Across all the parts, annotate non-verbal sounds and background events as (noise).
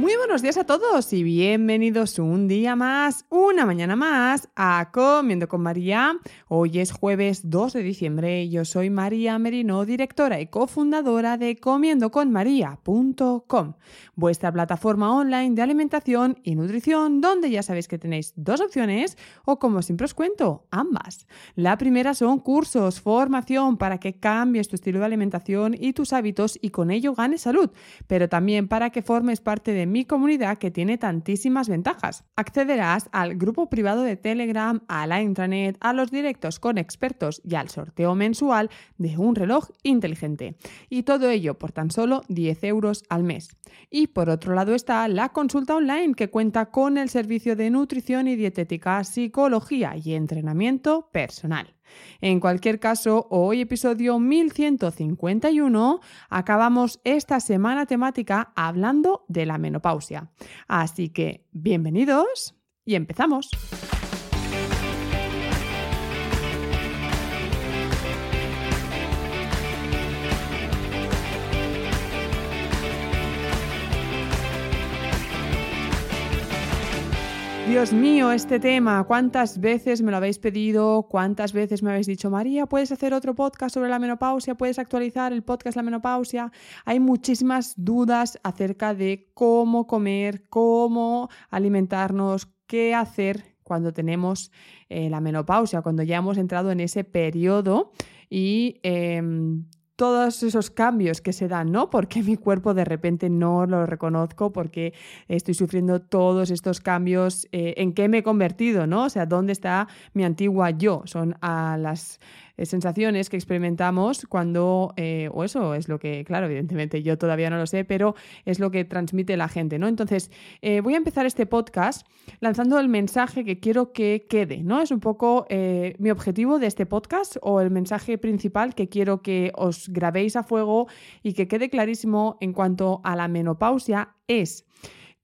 Muy buenos días a todos y bienvenidos un día más, una mañana más a Comiendo con María. Hoy es jueves 2 de diciembre. Yo soy María Merino, directora y cofundadora de comiendoconmaría.com, vuestra plataforma online de alimentación y nutrición, donde ya sabéis que tenéis dos opciones o como siempre os cuento, ambas. La primera son cursos, formación para que cambies tu estilo de alimentación y tus hábitos y con ello ganes salud, pero también para que formes parte de mi comunidad que tiene tantísimas ventajas. Accederás al grupo privado de Telegram, a la intranet, a los directos con expertos y al sorteo mensual de un reloj inteligente. Y todo ello por tan solo 10 euros al mes. Y por otro lado está la consulta online que cuenta con el servicio de nutrición y dietética, psicología y entrenamiento personal. En cualquier caso, hoy episodio 1151, acabamos esta semana temática hablando de la menopausia. Así que, bienvenidos y empezamos. Dios mío, este tema, ¿cuántas veces me lo habéis pedido? ¿Cuántas veces me habéis dicho, María, puedes hacer otro podcast sobre la menopausia? ¿Puedes actualizar el podcast La menopausia? Hay muchísimas dudas acerca de cómo comer, cómo alimentarnos, qué hacer cuando tenemos eh, la menopausia, cuando ya hemos entrado en ese periodo y em, todos esos cambios que se dan, ¿no? Porque mi cuerpo de repente no lo reconozco, porque estoy sufriendo todos estos cambios, eh, en qué me he convertido, ¿no? O sea, ¿dónde está mi antigua yo? Son a las sensaciones que experimentamos cuando, eh, o eso es lo que, claro, evidentemente yo todavía no lo sé, pero es lo que transmite la gente, ¿no? Entonces, eh, voy a empezar este podcast lanzando el mensaje que quiero que quede, ¿no? Es un poco mi objetivo de este podcast o el mensaje principal que quiero que os grabéis a fuego y que quede clarísimo en cuanto a la menopausia es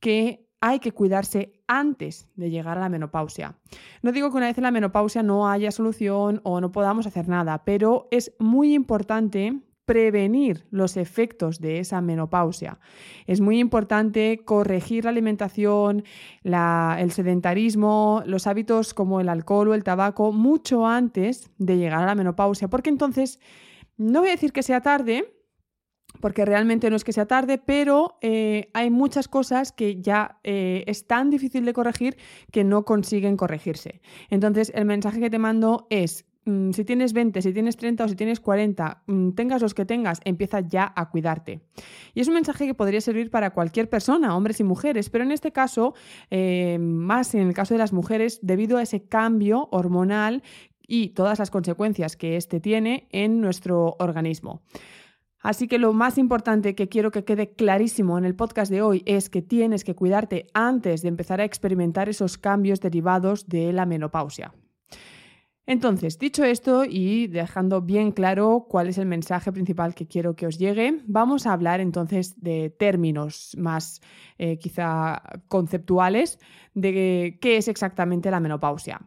que hay que cuidarse antes de llegar a la menopausia. No digo que una vez en la menopausia no haya solución o no podamos hacer nada, pero es muy importante prevenir los efectos de esa menopausia. Es muy importante corregir la alimentación, el sedentarismo, los hábitos como el alcohol o el tabaco mucho antes de llegar a la menopausia, porque entonces, no voy a decir que sea tarde, porque realmente no es que sea tarde, pero eh, hay muchas cosas que ya eh, es tan difícil de corregir que no consiguen corregirse. Entonces, el mensaje que te mando es, mm, si tienes 20, si tienes 30 o si tienes 40, mm, tengas los que tengas, empieza ya a cuidarte. Y es un mensaje que podría servir para cualquier persona, hombres y mujeres, pero en este caso, eh, más en el caso de las mujeres, debido a ese cambio hormonal y todas las consecuencias que éste tiene en nuestro organismo. Así que lo más importante que quiero que quede clarísimo en el podcast de hoy es que tienes que cuidarte antes de empezar a experimentar esos cambios derivados de la menopausia. Entonces, dicho esto y dejando bien claro cuál es el mensaje principal que quiero que os llegue, vamos a hablar entonces de términos más eh, quizá conceptuales de qué es exactamente la menopausia.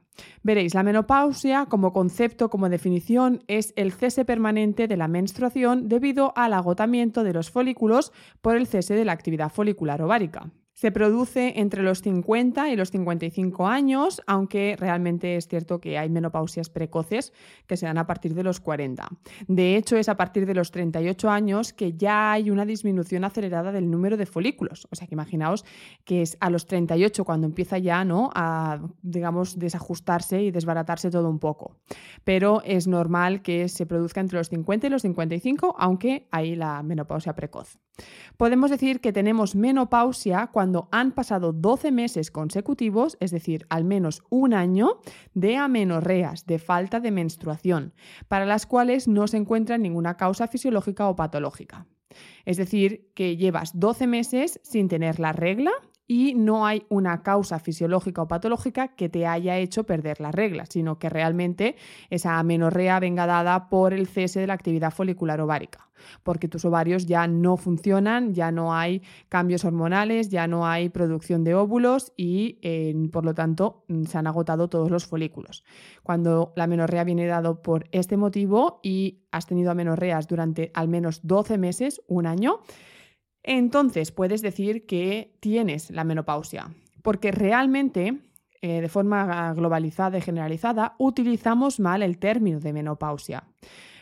Veréis, la menopausia como concepto, como definición, es el cese permanente de la menstruación debido al agotamiento de los folículos por el cese de la actividad folicular ovárica. Se produce entre los 50 y los 55 años, aunque realmente es cierto que hay menopausias precoces que se dan a partir de los 40. De hecho, es a partir de los 38 años que ya hay una disminución acelerada del número de folículos. O sea que imaginaos que es a los 38 cuando empieza ya ¿no? a, digamos, desajustarse y desbaratarse todo un poco. Pero es normal que se produzca entre los 50 y los 55, aunque hay la menopausia precoz. Podemos decir que tenemos menopausia cuando cuando han pasado 12 meses consecutivos, es decir, al menos un año, de amenorreas, de falta de menstruación, para las cuales no se encuentra ninguna causa fisiológica o patológica. Es decir, que llevas 12 meses sin tener la regla y no hay una causa fisiológica o patológica que te haya hecho perder la regla, sino que realmente esa amenorrea venga dada por el cese de la actividad folicular ovárica, porque tus ovarios ya no funcionan, ya no hay cambios hormonales, ya no hay producción de óvulos y eh, por lo tanto mm, se han agotado todos los folículos. Cuando la amenorrea viene dado por este motivo y has tenido amenorreas durante al menos 12 meses, un año, entonces puedes decir que tienes la menopausia, porque realmente, eh, de forma globalizada y generalizada, utilizamos mal el término de menopausia.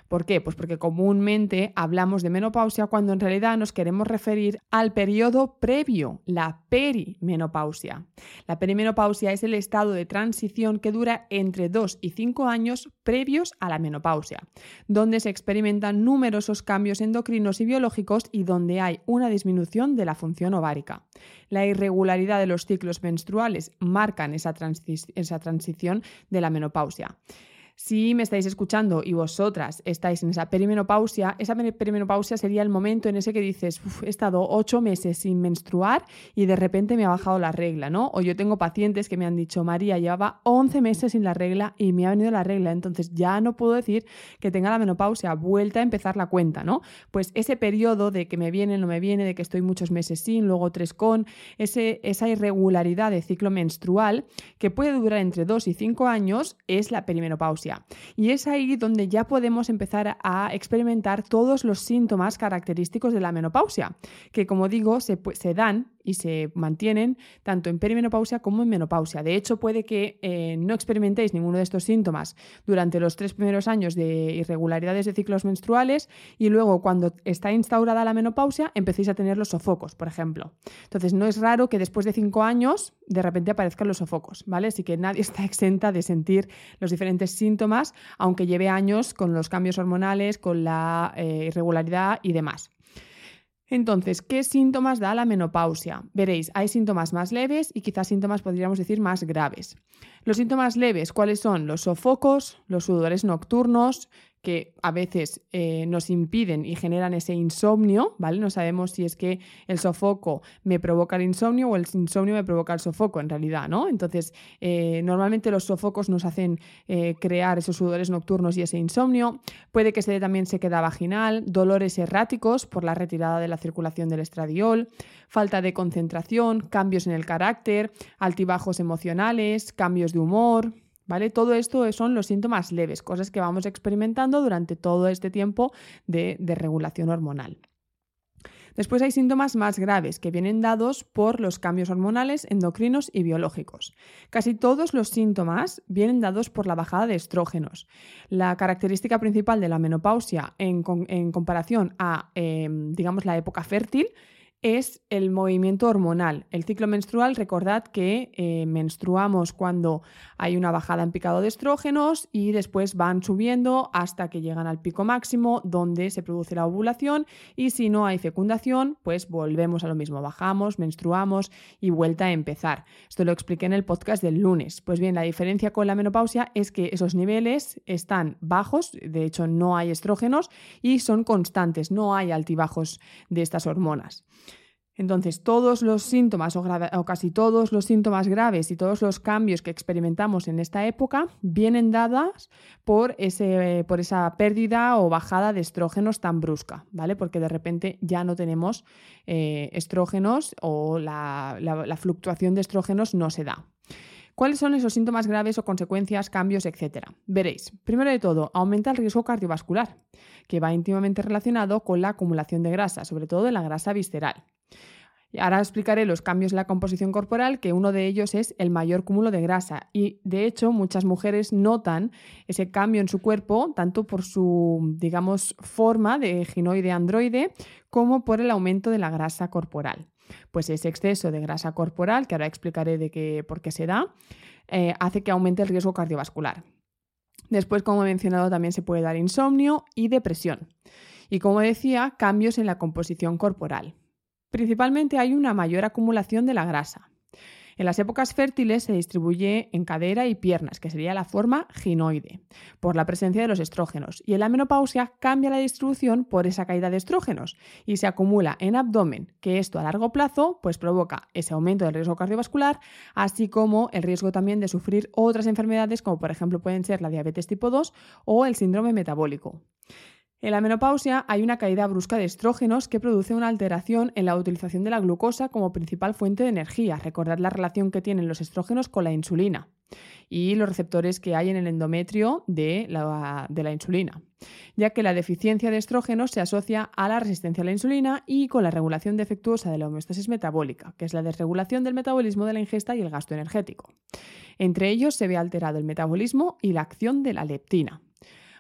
¿Por qué? Pues porque comúnmente hablamos de menopausia cuando en realidad nos queremos referir al periodo previo, la perimenopausia. La perimenopausia es el estado de transición que dura entre 2 y 5 años previos a la menopausia, donde se experimentan numerosos cambios endocrinos y biológicos y donde hay una disminución de la función ovárica. La irregularidad de los ciclos menstruales marcan esa, esa transición de la menopausia. Si me estáis escuchando y vosotras estáis en esa perimenopausia, esa perimenopausia sería el momento en ese que dices, he estado ocho meses sin menstruar y de repente me ha bajado la regla, ¿no? O yo tengo pacientes que me han dicho, María, llevaba 11 meses sin la regla y me ha venido la regla, entonces ya no puedo decir que tenga la menopausia, vuelta a empezar la cuenta, ¿no? Pues ese periodo de que me viene, no me viene, de que estoy muchos meses sin, luego tres con, ese, esa irregularidad de ciclo menstrual que puede durar entre dos y cinco años es la perimenopausia. Y es ahí donde ya podemos empezar a experimentar todos los síntomas característicos de la menopausia, que como digo, se, se dan y se mantienen tanto en perimenopausia como en menopausia. De hecho, puede que eh, no experimentéis ninguno de estos síntomas durante los tres primeros años de irregularidades de ciclos menstruales y luego cuando está instaurada la menopausia empecéis a tener los sofocos, por ejemplo. Entonces, no es raro que después de cinco años de repente aparezcan los sofocos, ¿vale? Así que nadie (laughs) está exenta de sentir los diferentes síntomas, aunque lleve años con los cambios hormonales, con la eh, irregularidad y demás. Entonces, ¿qué síntomas da la menopausia? Veréis, hay síntomas más leves y quizás síntomas podríamos decir más graves. Los síntomas leves, ¿cuáles son? Los sofocos, los sudores nocturnos, que a veces eh, nos impiden y generan ese insomnio, ¿vale? No sabemos si es que el sofoco me provoca el insomnio o el insomnio me provoca el sofoco, en realidad, ¿no? Entonces, eh, normalmente los sofocos nos hacen eh, crear esos sudores nocturnos y ese insomnio. Puede que se dé también sequedad vaginal, dolores erráticos por la retirada de la circulación del estradiol, falta de concentración, cambios en el carácter, altibajos emocionales, cambios de humor, ¿Vale? Todo esto son los síntomas leves, cosas que vamos experimentando durante todo este tiempo de, de regulación hormonal. Después hay síntomas más graves que vienen dados por los cambios hormonales, endocrinos y biológicos. Casi todos los síntomas vienen dados por la bajada de estrógenos. La característica principal de la menopausia en, comparación a, em, digamos, la época fértil es el movimiento hormonal. El ciclo menstrual, recordad que eh, menstruamos cuando hay una bajada en picado de estrógenos y después van subiendo hasta que llegan al pico máximo donde se produce la ovulación y si no hay fecundación, pues volvemos a lo mismo, bajamos, menstruamos y vuelta a empezar. Esto lo expliqué en el podcast del lunes. Pues bien, la diferencia con la menopausia es que esos niveles están bajos, de hecho no hay estrógenos y son constantes, no hay altibajos de estas hormonas. Entonces, todos los síntomas o, casi todos los síntomas graves y todos los cambios que experimentamos en esta época vienen dadas por, ese, por esa pérdida o bajada de estrógenos tan brusca, ¿vale? Porque de repente ya no tenemos eh, estrógenos o la, fluctuación de estrógenos no se da. ¿Cuáles son esos síntomas graves o consecuencias, cambios, etcétera? Veréis, primero de todo, aumenta el riesgo cardiovascular, que va íntimamente relacionado con la acumulación de grasa, sobre todo de la grasa visceral. Ahora explicaré los cambios en la composición corporal, que uno de ellos es el mayor cúmulo de grasa. Y de hecho, muchas mujeres notan ese cambio en su cuerpo, tanto por su, digamos, forma de ginoide androide, como por el aumento de la grasa corporal. Pues ese exceso de grasa corporal, que ahora explicaré de qué, por qué se da, eh, hace que aumente el riesgo cardiovascular. Después, como he mencionado, también se puede dar insomnio y depresión. Y como decía, cambios en la composición corporal. Principalmente hay una mayor acumulación de la grasa. En las épocas fértiles se distribuye en cadera y piernas, que sería la forma ginoide, por la presencia de los estrógenos. Y en la menopausia cambia la distribución por esa caída de estrógenos y se acumula en abdomen, que esto a largo plazo pues provoca ese aumento del riesgo cardiovascular, así como el riesgo también de sufrir otras enfermedades como por ejemplo pueden ser la diabetes tipo 2 o el síndrome metabólico. En la menopausia hay una caída brusca de estrógenos que produce una alteración en la utilización de la glucosa como principal fuente de energía. Recordad la relación que tienen los estrógenos con la insulina y los receptores que hay en el endometrio de la, de la, insulina, ya que la deficiencia de estrógenos se asocia a la resistencia a la insulina y con la regulación defectuosa de la homeostasis metabólica, que es la desregulación del metabolismo de la ingesta y el gasto energético. Entre ellos se ve alterado el metabolismo y la acción de la leptina.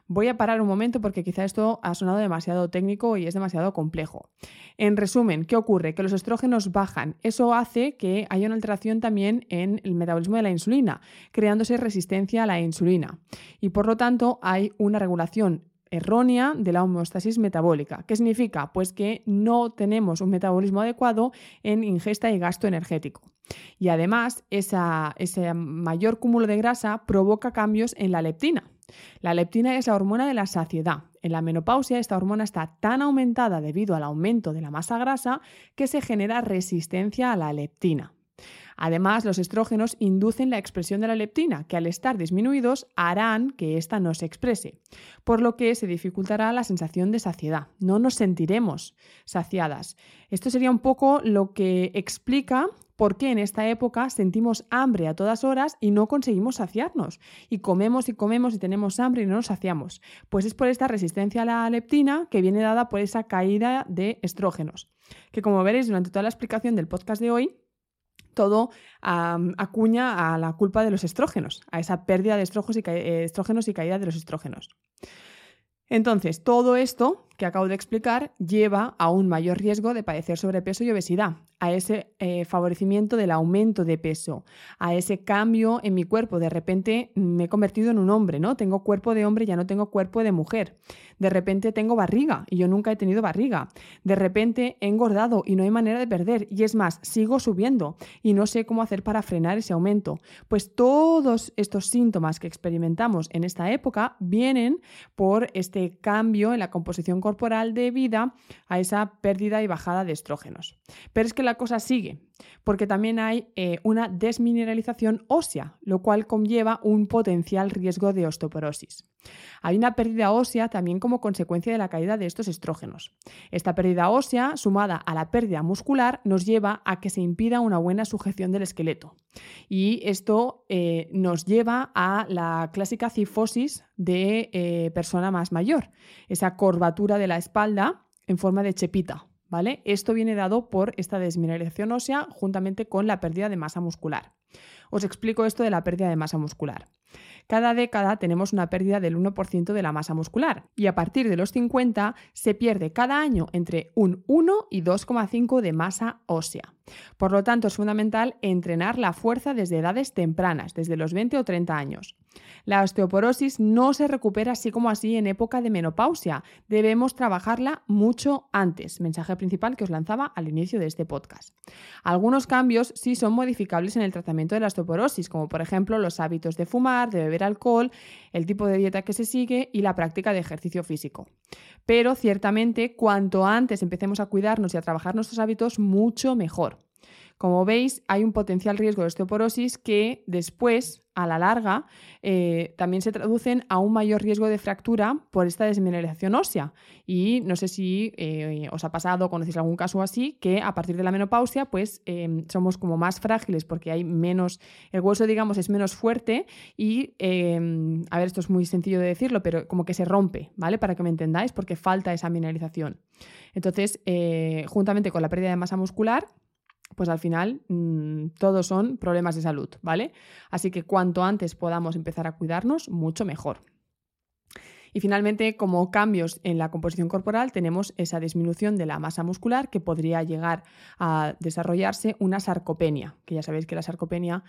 Voy a parar un momento porque quizá esto ha sonado demasiado técnico y es demasiado complejo. En resumen, ¿qué ocurre? Que los estrógenos bajan. Eso hace que haya una alteración también en el metabolismo de la insulina, creándose resistencia a la insulina. Y por lo tanto hay una regulación errónea de la homeostasis metabólica. ¿Qué significa? Pues que no tenemos un metabolismo adecuado en ingesta y gasto energético. Y además, ese mayor cúmulo de grasa provoca cambios en la leptina. La leptina es la hormona de la saciedad. En la menopausia esta hormona está tan aumentada debido al aumento de la masa grasa que se genera resistencia a la leptina. Además, los estrógenos inducen la expresión de la leptina, que al estar disminuidos harán que ésta no se exprese, por lo que se dificultará la sensación de saciedad. No nos sentiremos saciadas. Esto sería un poco lo que explica por qué en esta época sentimos hambre a todas horas y no conseguimos saciarnos. Y comemos y comemos y tenemos hambre y no nos saciamos. Pues es por esta resistencia a la leptina que viene dada por esa caída de estrógenos. Que como veréis durante toda la explicación del podcast de hoy, todo acuña a la culpa de los estrógenos, a esa pérdida de estrógenos y, eh, estrógenos y caída de los estrógenos. Entonces, todo esto que acabo de explicar lleva a un mayor riesgo de padecer sobrepeso y obesidad, a ese eh, favorecimiento del aumento de peso, a ese cambio en mi cuerpo. De repente me he convertido en un hombre, ¿no? Tengo cuerpo de hombre, ya no tengo cuerpo de mujer. De repente tengo barriga y yo nunca he tenido barriga. De repente he engordado y no hay manera de perder. Y es más, sigo subiendo y no sé cómo hacer para frenar ese aumento. Pues todos estos síntomas que experimentamos en esta época vienen por este cambio en la composición corporal debido a esa pérdida y bajada de estrógenos. Pero es que la cosa sigue, porque también hay eh, una desmineralización ósea, lo cual conlleva un potencial riesgo de osteoporosis. Hay una pérdida ósea también como consecuencia de la caída de estos estrógenos. Esta pérdida ósea, sumada a la pérdida muscular, nos lleva a que se impida una buena sujeción del esqueleto. Y esto eh, nos lleva a la clásica cifosis de eh, persona más mayor, esa curvatura de la espalda en forma de chepita. ¿vale? Esto viene dado por esta desmineralización ósea juntamente con la pérdida de masa muscular. Os explico esto de la pérdida de masa muscular. Cada década tenemos una pérdida del 1% de la masa muscular y a partir de los 50 se pierde cada año entre un 1 y 2,5 de masa ósea. Por lo tanto, es fundamental entrenar la fuerza desde edades tempranas, desde los 20 o 30 años. La osteoporosis no se recupera así como así en época de menopausia. Debemos trabajarla mucho antes. Mensaje principal que os lanzaba al inicio de este podcast. Algunos cambios sí son modificables en el tratamiento de la osteoporosis, como por ejemplo los hábitos de fumar, de beber alcohol, el tipo de dieta que se sigue y la práctica de ejercicio físico. Pero ciertamente, cuanto antes empecemos a cuidarnos y a trabajar nuestros hábitos, mucho mejor. Como veis, hay un potencial riesgo de osteoporosis que después, a la larga, eh, también se traducen a un mayor riesgo de fractura por esta desmineralización ósea. Y no sé si eh, os ha pasado conocéis algún caso así, que a partir de la menopausia, pues em, somos como más frágiles porque hay menos, el hueso, digamos, es menos fuerte y, a ver, esto es muy sencillo de decirlo, pero como que se rompe, ¿vale? Para que me entendáis, porque falta esa mineralización. Entonces, eh, juntamente con la pérdida de masa muscular, pues al final mm, todos son problemas de salud, ¿vale? Así que cuanto antes podamos empezar a cuidarnos, mucho mejor. Y finalmente, como cambios en la composición corporal, tenemos esa disminución de la masa muscular que podría llegar a desarrollarse una sarcopenia, que ya sabéis que la sarcopenia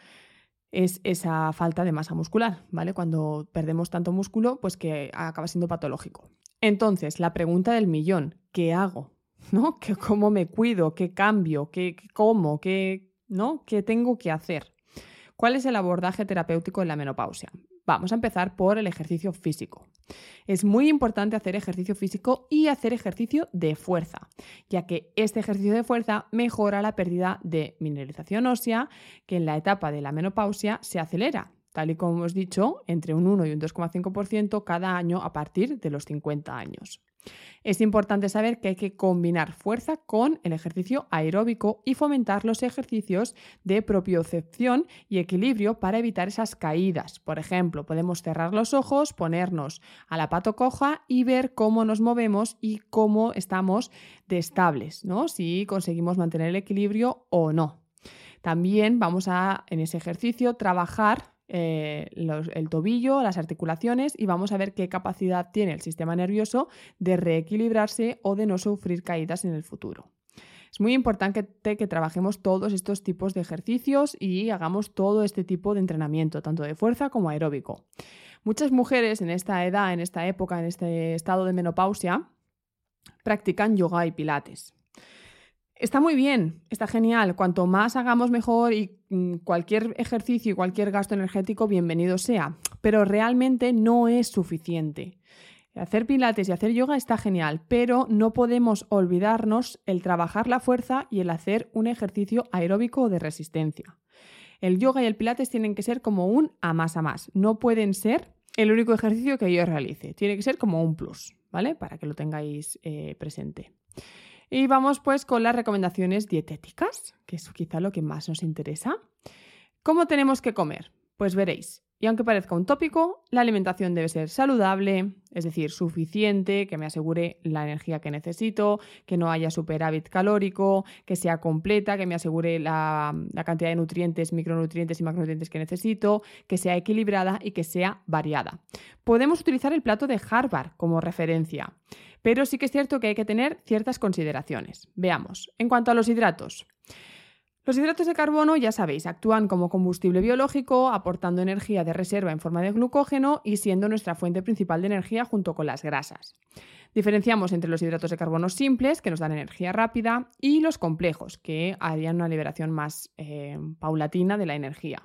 es esa falta de masa muscular, ¿vale? Cuando perdemos tanto músculo, pues que acaba siendo patológico. Entonces, la pregunta del millón, ¿qué hago? ¿No? (laughs) Cómo me cuido, qué cambio, qué, qué, ¿no? ¿Qué tengo que hacer? ¿Cuál es el abordaje terapéutico en la menopausia? Vamos a empezar por el ejercicio físico. Es muy importante hacer ejercicio físico y hacer ejercicio de fuerza, ya que este ejercicio de fuerza mejora la pérdida de mineralización ósea, que en la etapa de la menopausia se acelera, tal y como hemos dicho, entre un 1 y un 2,5% cada año a partir de los 50 años. Es importante saber que hay que combinar fuerza con el ejercicio aeróbico y fomentar los ejercicios de propiocepción y equilibrio para evitar esas caídas. Por ejemplo, podemos cerrar los ojos, ponernos a la pato coja y ver cómo nos movemos y cómo estamos de estables, ¿no? Si conseguimos mantener el equilibrio o no. También vamos a, en ese ejercicio, trabajar eh, el tobillo, las articulaciones y vamos a ver qué capacidad tiene el sistema nervioso de reequilibrarse o de no sufrir caídas en el futuro. Es muy importante que, que trabajemos todos estos tipos de ejercicios y hagamos todo este tipo de entrenamiento, tanto de fuerza como aeróbico. Muchas mujeres en esta edad, en esta época, en este estado de menopausia, practican yoga y pilates. Está muy bien, está genial. Cuanto más hagamos mejor y mm, cualquier ejercicio y cualquier gasto energético, bienvenido sea. Pero realmente no es suficiente. Hacer pilates y hacer yoga está genial, pero no podemos olvidarnos el trabajar la fuerza y el hacer un ejercicio aeróbico de resistencia. El yoga y el pilates tienen que ser como un a más a más. No pueden ser el único ejercicio que yo realice. Tiene que ser como un plus, ¿vale? Para que lo tengáis eh, presente. Y vamos pues con las recomendaciones dietéticas, que es quizá lo que más nos interesa. ¿Cómo tenemos que comer? Pues veréis, y aunque parezca un tópico, la alimentación debe ser saludable, es decir, suficiente, que me asegure la energía que necesito, que no haya superávit calórico, que sea completa, que me asegure la, cantidad de nutrientes, micronutrientes y macronutrientes que necesito, que sea equilibrada y que sea variada. Podemos utilizar el plato de Harvard como referencia, pero sí que es cierto que hay que tener ciertas consideraciones. Veamos, en cuanto a los hidratos. Los hidratos de carbono, ya sabéis, actúan como combustible biológico, aportando energía de reserva en forma de glucógeno y siendo nuestra fuente principal de energía junto con las grasas. Diferenciamos entre los hidratos de carbono simples, que nos dan energía rápida, y los complejos, que harían una liberación más eh, paulatina de la energía.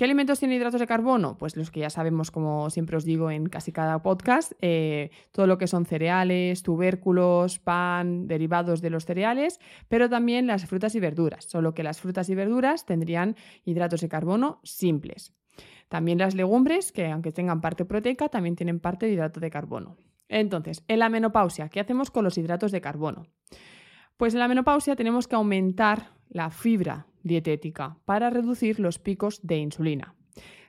¿Qué alimentos tienen hidratos de carbono? Pues los que ya sabemos, como siempre os digo en casi cada podcast, eh, todo lo que son cereales, tubérculos, pan, derivados de los cereales, pero también las frutas y verduras, solo que las frutas y verduras tendrían hidratos de carbono simples. También las legumbres, que aunque tengan parte proteica, también tienen parte de hidrato de carbono. Entonces, en la menopausia, ¿qué hacemos con los hidratos de carbono? Pues en la menopausia tenemos que aumentar la fibra dietética para reducir los picos de insulina.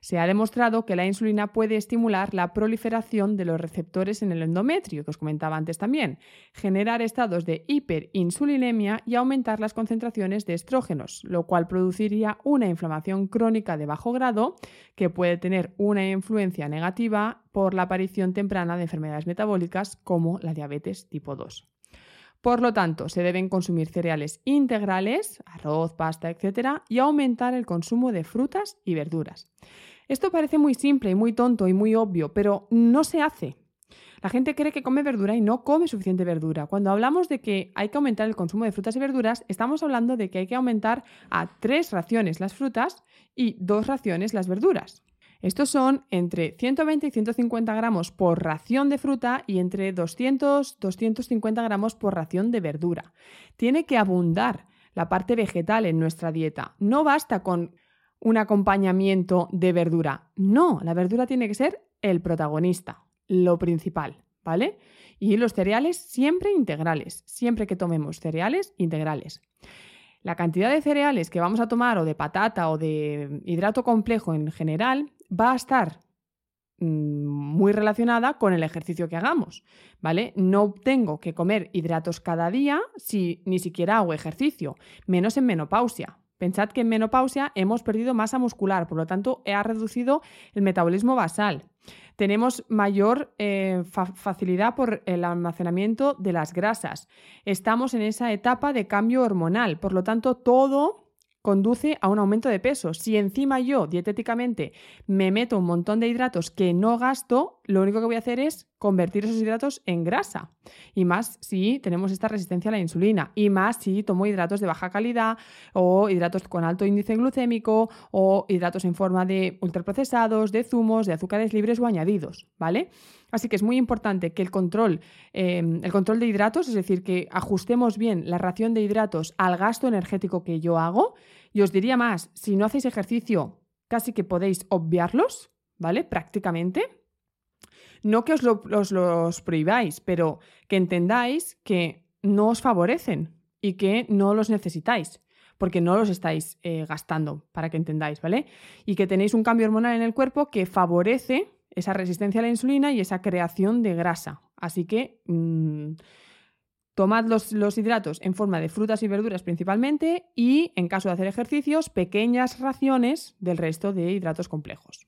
Se ha demostrado que la insulina puede estimular la proliferación de los receptores en el endometrio, que os comentaba antes también, generar estados de hiperinsulinemia y aumentar las concentraciones de estrógenos, lo cual produciría una inflamación crónica de bajo grado que puede tener una influencia negativa por la aparición temprana de enfermedades metabólicas como la diabetes tipo 2. Por lo tanto, se deben consumir cereales integrales, arroz, pasta, etc., y aumentar el consumo de frutas y verduras. Esto parece muy simple y muy tonto y muy obvio, pero no se hace. La gente cree que come verdura y no come suficiente verdura. Cuando hablamos de que hay que aumentar el consumo de frutas y verduras, estamos hablando de que hay que aumentar a tres raciones las frutas y dos raciones las verduras. Estos son entre 120 y 150 gramos por ración de fruta y entre 200 250 gramos por ración de verdura. Tiene que abundar la parte vegetal en nuestra dieta. No basta con un acompañamiento de verdura. No, la verdura tiene que ser el protagonista, lo principal, ¿vale? Y los cereales siempre integrales, siempre que tomemos cereales integrales. La cantidad de cereales que vamos a tomar o de patata o de hidrato complejo en general va a estar mm, muy relacionada con el ejercicio que hagamos, ¿vale? No tengo que comer hidratos cada día si ni siquiera hago ejercicio, menos en menopausia. Pensad que en menopausia hemos perdido masa muscular, por lo tanto, ha reducido el metabolismo basal. Tenemos mayor eh, facilidad por el almacenamiento de las grasas. Estamos en esa etapa de cambio hormonal, por lo tanto, todo conduce a un aumento de peso. Si encima yo dietéticamente me meto un montón de hidratos que no gasto, lo único que voy a hacer es convertir esos hidratos en grasa. Y más si tenemos esta resistencia a la insulina. Y más si tomo hidratos de baja calidad o hidratos con alto índice glucémico o hidratos en forma de ultraprocesados, de zumos, de azúcares libres o añadidos, ¿vale? Así que es muy importante que el control, em, el control de hidratos, es decir, que ajustemos bien la ración de hidratos al gasto energético que yo hago. Y os diría más, si no hacéis ejercicio, casi que podéis obviarlos, ¿vale? Prácticamente no que os, los prohibáis, pero que entendáis que no os favorecen y que no los necesitáis, porque no los estáis eh, gastando, para que entendáis, ¿vale? Y que tenéis un cambio hormonal en el cuerpo que favorece esa resistencia a la insulina y esa creación de grasa. Así que mm, tomad los, los, hidratos en forma de frutas y verduras principalmente y, en caso de hacer ejercicios, pequeñas raciones del resto de hidratos complejos.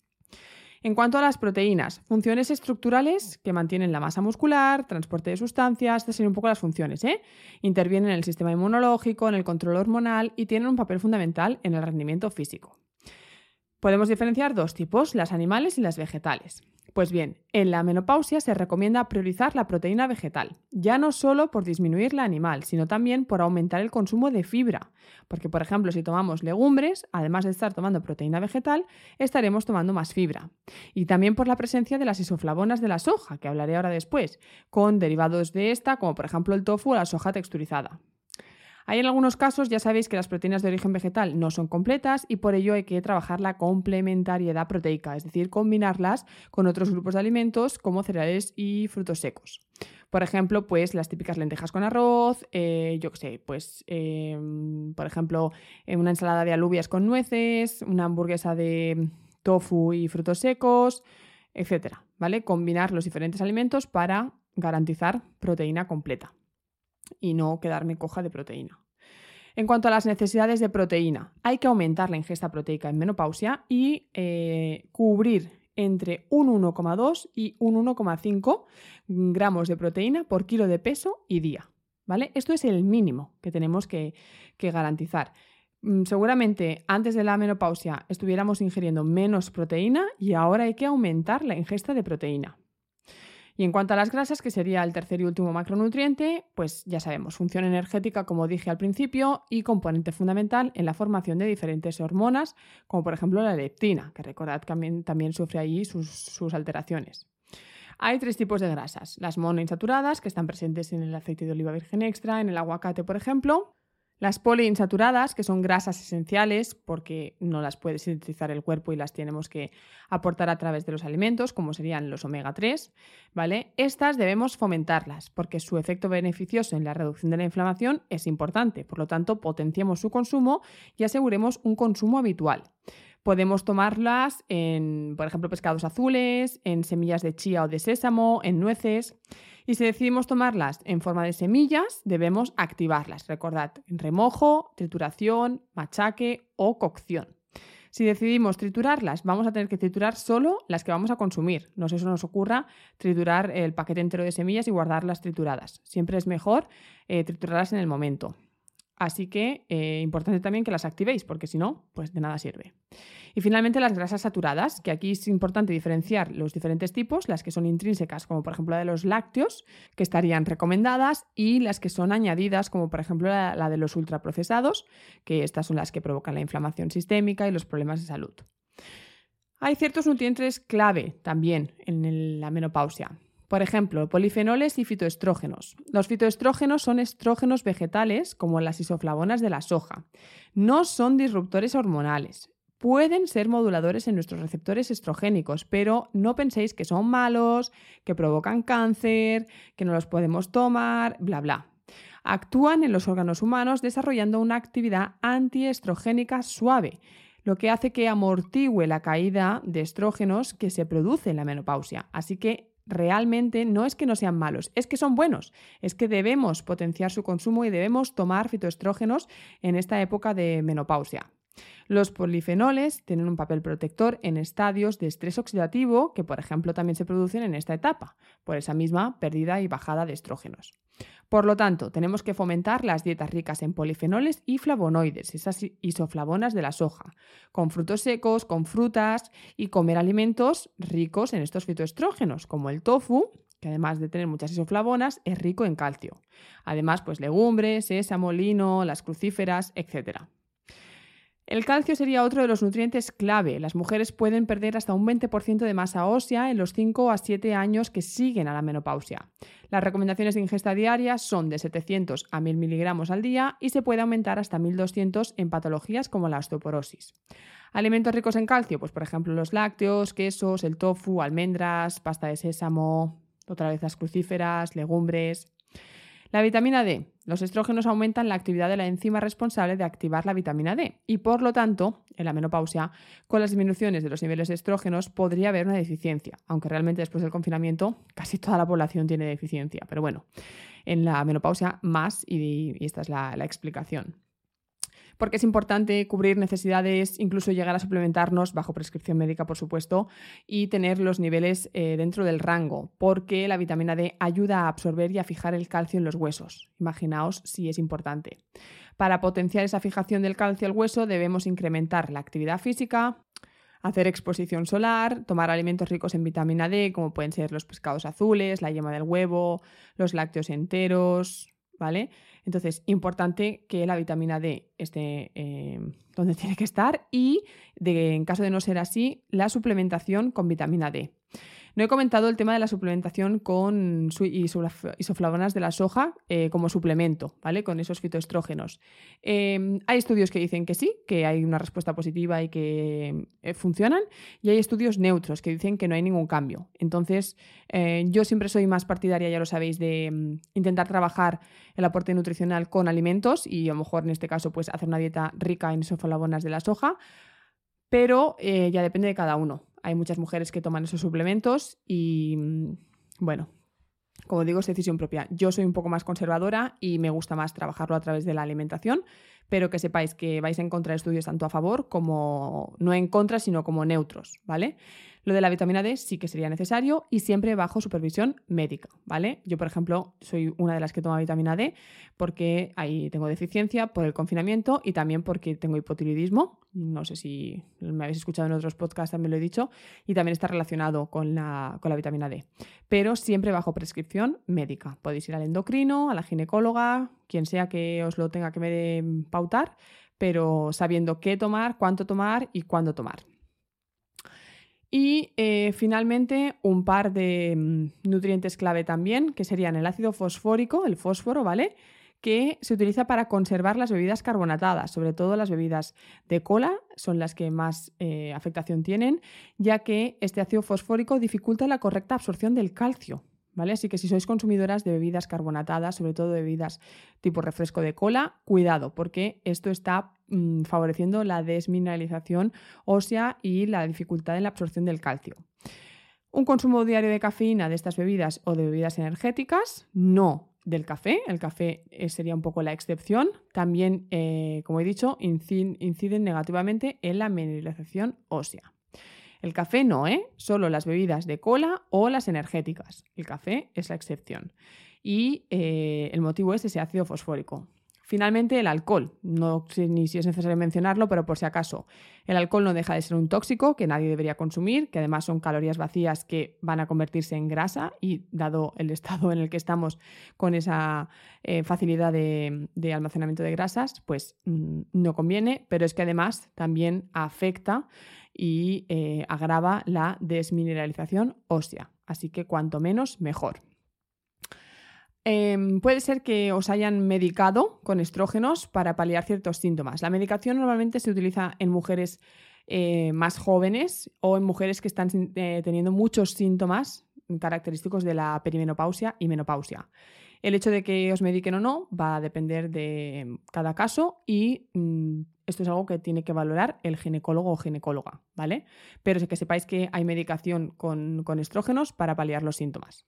En cuanto a las proteínas, funciones estructurales que mantienen la masa muscular, transporte de sustancias, estas son un poco las funciones. ¿eh? Intervienen en el sistema inmunológico, en el control hormonal y tienen un papel fundamental en el rendimiento físico. Podemos diferenciar dos tipos, las animales y las vegetales. Pues bien, en la menopausia se recomienda priorizar la proteína vegetal, ya no solo por disminuir la animal, sino también por aumentar el consumo de fibra. Porque, por ejemplo, si tomamos legumbres, además de estar tomando proteína vegetal, estaremos tomando más fibra. Y también por la presencia de las isoflavonas de la soja, que hablaré ahora después, con derivados de esta, como por ejemplo el tofu o la soja texturizada. Hay en algunos casos, ya sabéis que las proteínas de origen vegetal no son completas y por ello hay que trabajar la complementariedad proteica, es decir, combinarlas con otros grupos de alimentos como cereales y frutos secos. Por ejemplo, pues las típicas lentejas con arroz, eh, yo qué sé, pues em, por ejemplo, eh, una ensalada de alubias con nueces, una hamburguesa de tofu y frutos secos, etcétera, ¿vale? Combinar los diferentes alimentos para garantizar proteína completa y no quedarme coja de proteína. En cuanto a las necesidades de proteína, hay que aumentar la ingesta proteica en menopausia y eh, cubrir entre un 1,2 y un 1,5 gramos de proteína por kilo de peso y día. ¿vale? Esto es el mínimo que tenemos que, que garantizar. Mm, seguramente antes de la menopausia estuviéramos ingiriendo menos proteína y ahora hay que aumentar la ingesta de proteína. Y en cuanto a las grasas, que sería el tercer y último macronutriente, pues ya sabemos, función energética, como dije al principio, y componente fundamental en la formación de diferentes hormonas, como por ejemplo la leptina, que recordad que también, sufre ahí sus, sus alteraciones. Hay tres tipos de grasas, las monoinsaturadas, que están presentes en el aceite de oliva virgen extra, en el aguacate, por ejemplo, las poliinsaturadas, que son grasas esenciales porque no las puede sintetizar el cuerpo y las tenemos que aportar a través de los alimentos, como serían los omega 3, ¿vale? Estas debemos fomentarlas porque su efecto beneficioso en la reducción de la inflamación es importante, por lo tanto, potenciemos su consumo y aseguremos un consumo habitual. Podemos tomarlas en, por ejemplo, pescados azules, en semillas de chía o de sésamo, en nueces. Y si decidimos tomarlas en forma de semillas, debemos activarlas. Recordad, en remojo, trituración, machaque o cocción. Si decidimos triturarlas, vamos a tener que triturar solo las que vamos a consumir. No se nos ocurra triturar el paquete entero de semillas y guardarlas trituradas. Siempre es mejor eh, triturarlas en el momento. Así que eh, importante también que las activéis, porque si no, pues de nada sirve. Y finalmente las grasas saturadas, que aquí es importante diferenciar los diferentes tipos, las que son intrínsecas, como por ejemplo la de los lácteos, que estarían recomendadas, y las que son añadidas, como por ejemplo la, la de los ultraprocesados, que estas son las que provocan la inflamación sistémica y los problemas de salud. Hay ciertos nutrientes clave también en la menopausia. Por ejemplo, polifenoles y fitoestrógenos. Los fitoestrógenos son estrógenos vegetales como las isoflavonas de la soja. No son disruptores hormonales. Pueden ser moduladores en nuestros receptores estrogénicos, pero no penséis que son malos, que provocan cáncer, que no los podemos tomar, bla, bla. Actúan en los órganos humanos desarrollando una actividad antiestrogénica suave, lo que hace que amortigüe la caída de estrógenos que se produce en la menopausia. Así que realmente no es que no sean malos, es que son buenos, es que debemos potenciar su consumo y debemos tomar fitoestrógenos en esta época de menopausia. Los polifenoles tienen un papel protector en estadios de estrés oxidativo que, por ejemplo, también se producen en esta etapa, por esa misma pérdida y bajada de estrógenos. Por lo tanto, tenemos que fomentar las dietas ricas en polifenoles y flavonoides, esas isoflavonas de la soja, con frutos secos, con frutas y comer alimentos ricos en estos fitoestrógenos, como el tofu, que además de tener muchas isoflavonas, es rico en calcio. Además, pues legumbres, sésamo, lino, las crucíferas, etc. El calcio sería otro de los nutrientes clave. Las mujeres pueden perder hasta un 20% de masa ósea en los 5 a 7 años que siguen a la menopausia. Las recomendaciones de ingesta diaria son de 700 a 1000 miligramos al día y se puede aumentar hasta 1200 en patologías como la osteoporosis. Alimentos ricos en calcio, pues por ejemplo los lácteos, quesos, el tofu, almendras, pasta de sésamo, otra vez las crucíferas, legumbres. La vitamina D. Los estrógenos aumentan la actividad de la enzima responsable de activar la vitamina D y por lo tanto, en la menopausia, con las disminuciones de los niveles de estrógenos podría haber una deficiencia, aunque realmente después del confinamiento casi toda la población tiene deficiencia, pero bueno, en la menopausia más y, esta es la explicación porque es importante cubrir necesidades, incluso llegar a suplementarnos bajo prescripción médica, por supuesto, y tener los niveles eh, dentro del rango, porque la vitamina D ayuda a absorber y a fijar el calcio en los huesos. Imaginaos si es importante. Para potenciar esa fijación del calcio al hueso debemos incrementar la actividad física, hacer exposición solar, tomar alimentos ricos en vitamina D, como pueden ser los pescados azules, la yema del huevo, los lácteos enteros, ¿vale? Entonces, importante que la vitamina D esté eh, donde (laughs) tiene que estar y, en caso de no ser así, la suplementación con vitamina D. No he comentado el tema de la suplementación con isoflavonas de la soja eh, como suplemento, ¿vale? Con esos fitoestrógenos. Em, hay estudios que dicen que sí, que hay una respuesta positiva y que eh, funcionan, y hay estudios neutros que dicen que no hay ningún cambio. Entonces, eh, yo siempre soy más partidaria, ya lo sabéis, de mm, intentar trabajar el aporte nutricional con alimentos y a lo mejor en este caso, pues hacer una dieta rica en isoflavonas de la soja, pero ya depende de cada uno. Hay muchas mujeres que toman esos suplementos y, mm, bueno, como digo, es decisión propia. Yo soy un poco más conservadora y me gusta más trabajarlo a través de la alimentación, pero que sepáis que vais a encontrar estudios tanto a favor como no en contra, sino como neutros, ¿vale? Lo de la vitamina D sí que sería necesario y siempre bajo supervisión médica, ¿vale? Yo, por ejemplo, soy una de las que toma vitamina D porque ahí tengo deficiencia por el confinamiento y también porque tengo hipotiroidismo. No sé si me habéis escuchado en otros podcasts, también lo he dicho, y también está relacionado con la, con la vitamina D. Pero siempre bajo prescripción médica. Podéis ir al endocrino, a la ginecóloga, quien sea que os lo tenga que pautar, pero sabiendo qué tomar, cuánto tomar y cuándo tomar. Y eh, finalmente un par de mm, nutrientes clave también, que serían el ácido fosfórico, el fósforo, ¿vale? Que se utiliza para conservar las bebidas carbonatadas, sobre todo las bebidas de cola, son las que más eh, afectación tienen, ya que este ácido fosfórico dificulta la correcta absorción del calcio. ¿Vale? Así que si sois consumidoras de bebidas carbonatadas, sobre todo de bebidas tipo refresco de cola, cuidado, porque esto está mm, favoreciendo la desmineralización ósea y la dificultad en la absorción del calcio. Un consumo diario de cafeína de estas bebidas o de bebidas energéticas, no del café. El café eh, sería un poco la excepción. También, eh, como he dicho, inciden negativamente en la mineralización ósea. El café no, ¿eh? Solo las bebidas de cola o las energéticas. El café es la excepción. Y eh, el motivo es ese ácido fosfórico. Finalmente, el alcohol. No sé ni si es necesario mencionarlo, pero por si acaso. El alcohol no deja de ser un tóxico que nadie debería consumir, que además son calorías vacías que van a convertirse en grasa y dado el estado en el que estamos con esa eh, facilidad de, almacenamiento de grasas, pues mm, no conviene, pero es que además también afecta y eh, agrava la desmineralización ósea. Así que cuanto menos, mejor. Em, puede ser que os hayan medicado con estrógenos para paliar ciertos síntomas. La medicación normalmente se utiliza en mujeres eh, más jóvenes o en mujeres que están eh, teniendo muchos síntomas característicos de la perimenopausia y menopausia. El hecho de que os mediquen o no va a depender de cada caso y mm, esto es algo que tiene que valorar el ginecólogo o ginecóloga, ¿vale? Pero que sepáis que hay medicación con, estrógenos para paliar los síntomas.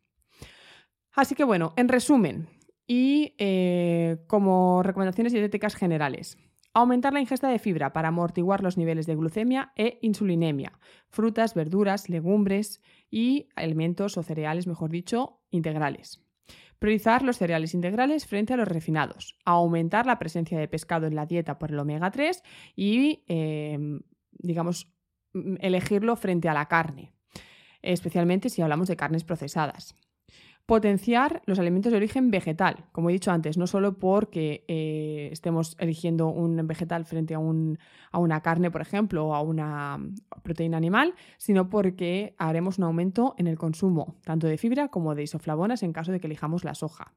Así que bueno, en resumen, y eh, como recomendaciones dietéticas generales. Aumentar la ingesta de fibra para amortiguar los niveles de glucemia e insulinemia. Frutas, verduras, legumbres y alimentos o cereales, mejor dicho, integrales. Priorizar los cereales integrales frente a los refinados. Aumentar la presencia de pescado en la dieta por el omega 3 y, em, digamos, elegirlo frente a la carne, especialmente si hablamos de carnes procesadas. Potenciar los alimentos de origen vegetal, como he dicho antes, no solo porque eh, estemos eligiendo un vegetal frente a, a, una carne, por ejemplo, o a una proteína animal, sino porque haremos un aumento en el consumo tanto de fibra como de isoflavonas en caso de que elijamos la soja.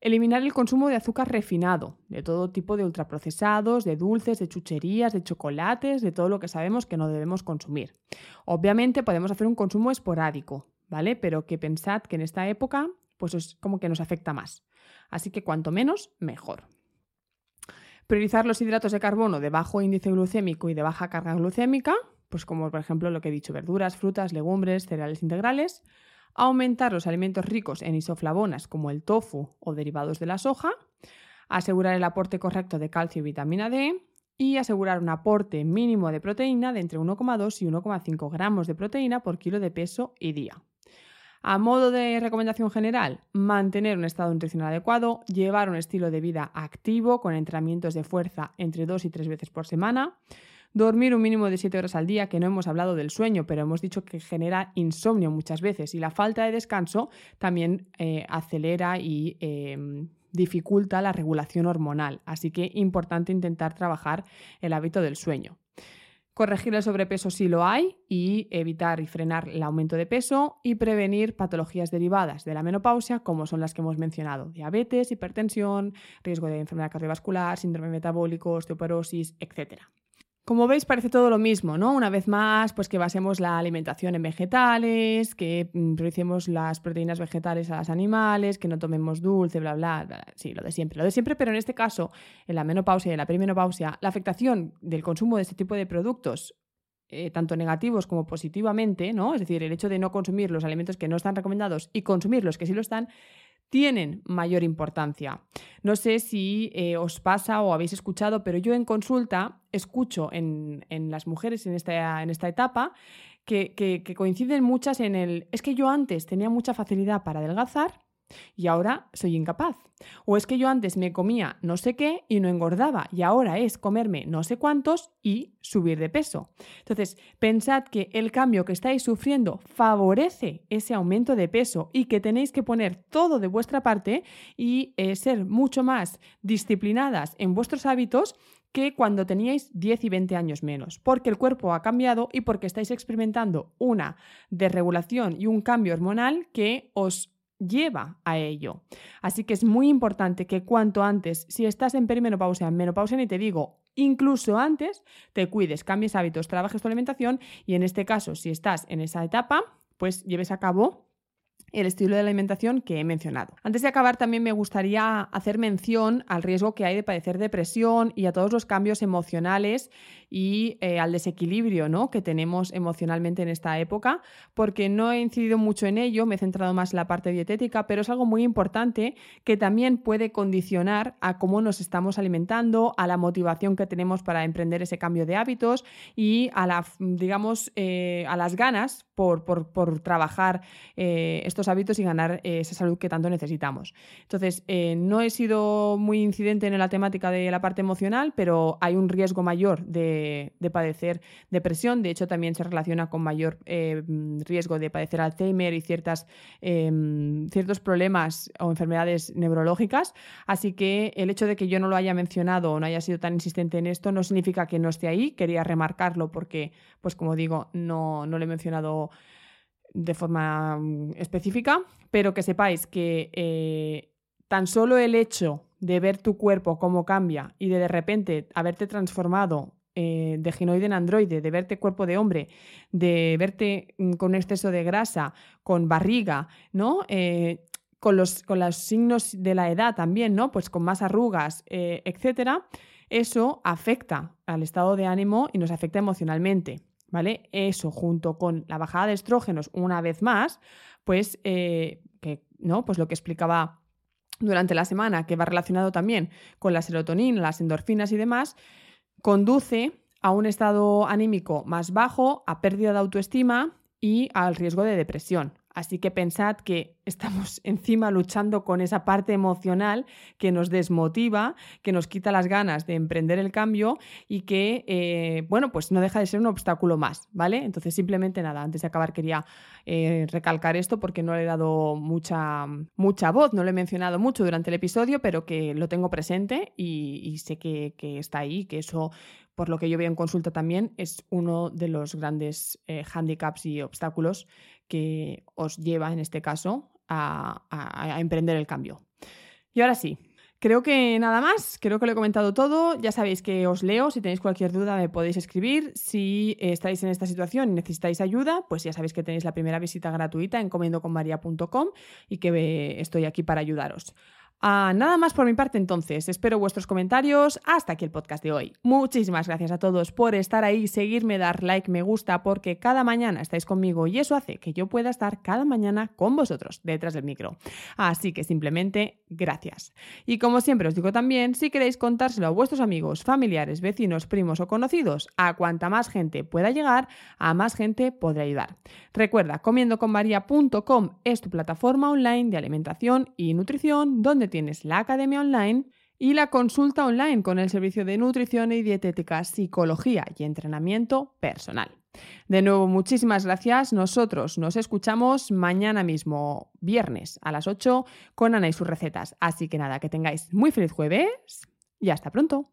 Eliminar el consumo de azúcar refinado, de todo tipo de ultraprocesados, de dulces, de chucherías, de chocolates, de todo lo que sabemos que no debemos consumir. Obviamente podemos hacer un consumo esporádico, ¿vale? Pero que pensad que en esta época, pues es como que nos afecta más. Así que cuanto menos, mejor. Priorizar los hidratos de carbono de bajo índice glucémico y de baja carga glucémica, pues como por ejemplo lo que he dicho, verduras, frutas, legumbres, cereales integrales. Aumentar los alimentos ricos en isoflavonas como el tofu o derivados de la soja. Asegurar el aporte correcto de calcio y vitamina D y asegurar un aporte mínimo de proteína de entre 1,2 y 1,5 gramos de proteína por kilo de peso y día. A modo de recomendación general, mantener un estado nutricional adecuado, llevar un estilo de vida activo con entrenamientos de fuerza entre dos y tres veces por semana, dormir un mínimo de 7 horas al día, que no hemos hablado del sueño, pero hemos dicho que genera insomnio muchas veces y la falta de descanso también eh, acelera y em, dificulta la regulación hormonal, así que importante intentar trabajar el hábito del sueño corregir el sobrepeso si lo hay y evitar y frenar el aumento de peso y prevenir patologías derivadas de la menopausia como son las que hemos mencionado, diabetes, hipertensión, riesgo de enfermedad cardiovascular, síndrome metabólico, osteoporosis, etc. Como veis, parece todo lo mismo, ¿no? Una vez más, pues que basemos la alimentación en vegetales, que mm, prioricemos las proteínas vegetales a las animales, que no tomemos dulce, bla, bla, bla. Sí, lo de siempre. Lo de siempre, pero en este caso, en la menopausia y en la perimenopausia, la afectación del consumo de este tipo de productos eh, tanto negativos como positivamente, ¿no? Es decir, el hecho de no consumir los alimentos que no están recomendados y consumir los que sí lo están, tienen mayor importancia. No sé si eh, os pasa o habéis escuchado, pero yo en consulta escucho en, las mujeres en esta, en esta etapa que, que coinciden muchas en el, es que yo antes tenía mucha facilidad para adelgazar y ahora soy incapaz. O es que yo antes me comía no sé qué y no engordaba y ahora es comerme no sé cuántos y subir de peso. Entonces, pensad que el cambio que estáis sufriendo favorece ese aumento de peso y que tenéis que poner todo de vuestra parte y eh, ser mucho más disciplinadas en vuestros hábitos que cuando teníais 10 y 20 años menos, porque el cuerpo ha cambiado y porque estáis experimentando una desregulación y un cambio hormonal que os lleva a ello. Así que es muy importante que cuanto antes, si estás en perimenopausia, en menopausia ni te digo, incluso antes, te cuides, cambies hábitos, trabajes tu alimentación y en este caso, si estás en esa etapa, pues lleves a cabo el estilo de alimentación que he mencionado. Antes de acabar, también me gustaría hacer mención al riesgo que hay de padecer depresión y a todos los cambios emocionales y eh, al desequilibrio ¿no? que tenemos emocionalmente en esta época, porque no he incidido mucho en ello, me he centrado más en la parte dietética, pero es algo muy importante que también puede condicionar a cómo nos estamos alimentando, a la motivación que tenemos para emprender ese cambio de hábitos y a la, digamos, eh, a las ganas por, por, trabajar eh, hábitos y ganar esa salud que tanto necesitamos. Entonces, no he sido muy incidente en la temática de la parte emocional, pero hay un riesgo mayor de de, padecer depresión. De hecho, también se relaciona con mayor eh, riesgo de padecer Alzheimer y ciertas, ciertos problemas o enfermedades neurológicas. Así que el hecho de que yo no lo haya mencionado o no haya sido tan insistente en esto no significa que no esté ahí. Quería remarcarlo porque, pues como digo, no, no lo he mencionado de forma mm, específica, pero que sepáis que eh, tan solo el hecho de ver tu cuerpo cómo cambia y de de repente haberte transformado eh, de ginoide en androide, de verte cuerpo de hombre, de verte mm, con exceso de grasa, con barriga, ¿no? Eh, con, los, con los signos de la edad también, ¿no? Pues con más arrugas, eh, etcétera, eso afecta al estado de ánimo y nos afecta emocionalmente, ¿vale? Eso junto con la bajada de estrógenos una vez más, pues, que, ¿no? Pues lo que explicaba durante la semana, que va relacionado también con la serotonina, las endorfinas y demás, conduce a un estado anímico más bajo, a pérdida de autoestima y al riesgo de depresión. Así que pensad que (laughs) estamos encima luchando con esa parte emocional que nos desmotiva, que nos quita las ganas de emprender el cambio y que, eh, bueno, pues no deja de ser un obstáculo más, ¿vale? Entonces, simplemente nada, antes de acabar quería eh, recalcar esto porque no le he dado mucha, mucha voz, no lo he mencionado mucho durante el episodio, pero que lo tengo presente y, sé que, que está ahí, que eso por lo que yo veo en consulta también, es uno de los grandes eh, handicaps y obstáculos que os lleva, en este caso, a, emprender el cambio. Y ahora sí, Creo que nada más, creo que lo he comentado todo. Ya sabéis que os leo, si tenéis cualquier duda me podéis escribir. Si estáis en esta situación y necesitáis ayuda, pues ya sabéis que tenéis la primera visita gratuita en comiendoconmaria.com y que estoy aquí para ayudaros. Ah, nada más por mi parte entonces, espero vuestros comentarios. Hasta aquí el podcast de hoy. Muchísimas gracias a todos por estar ahí, seguirme, dar like, me gusta, porque cada mañana estáis conmigo y eso hace que yo pueda estar cada mañana con vosotros detrás del micro. Así que simplemente gracias. Y como siempre os digo también, si queréis contárselo a vuestros amigos, familiares, vecinos, primos o conocidos, a cuanta más gente pueda llegar, a más gente podré ayudar. Recuerda, comiendoconmaria.com es tu plataforma online de alimentación y nutrición donde tienes la academia online y la consulta online con el servicio de nutrición y dietética, psicología y entrenamiento personal. De nuevo, muchísimas gracias. Nosotros nos escuchamos mañana mismo, viernes a las 8, con Ana y sus recetas. Así que nada, que tengáis muy feliz jueves y hasta pronto.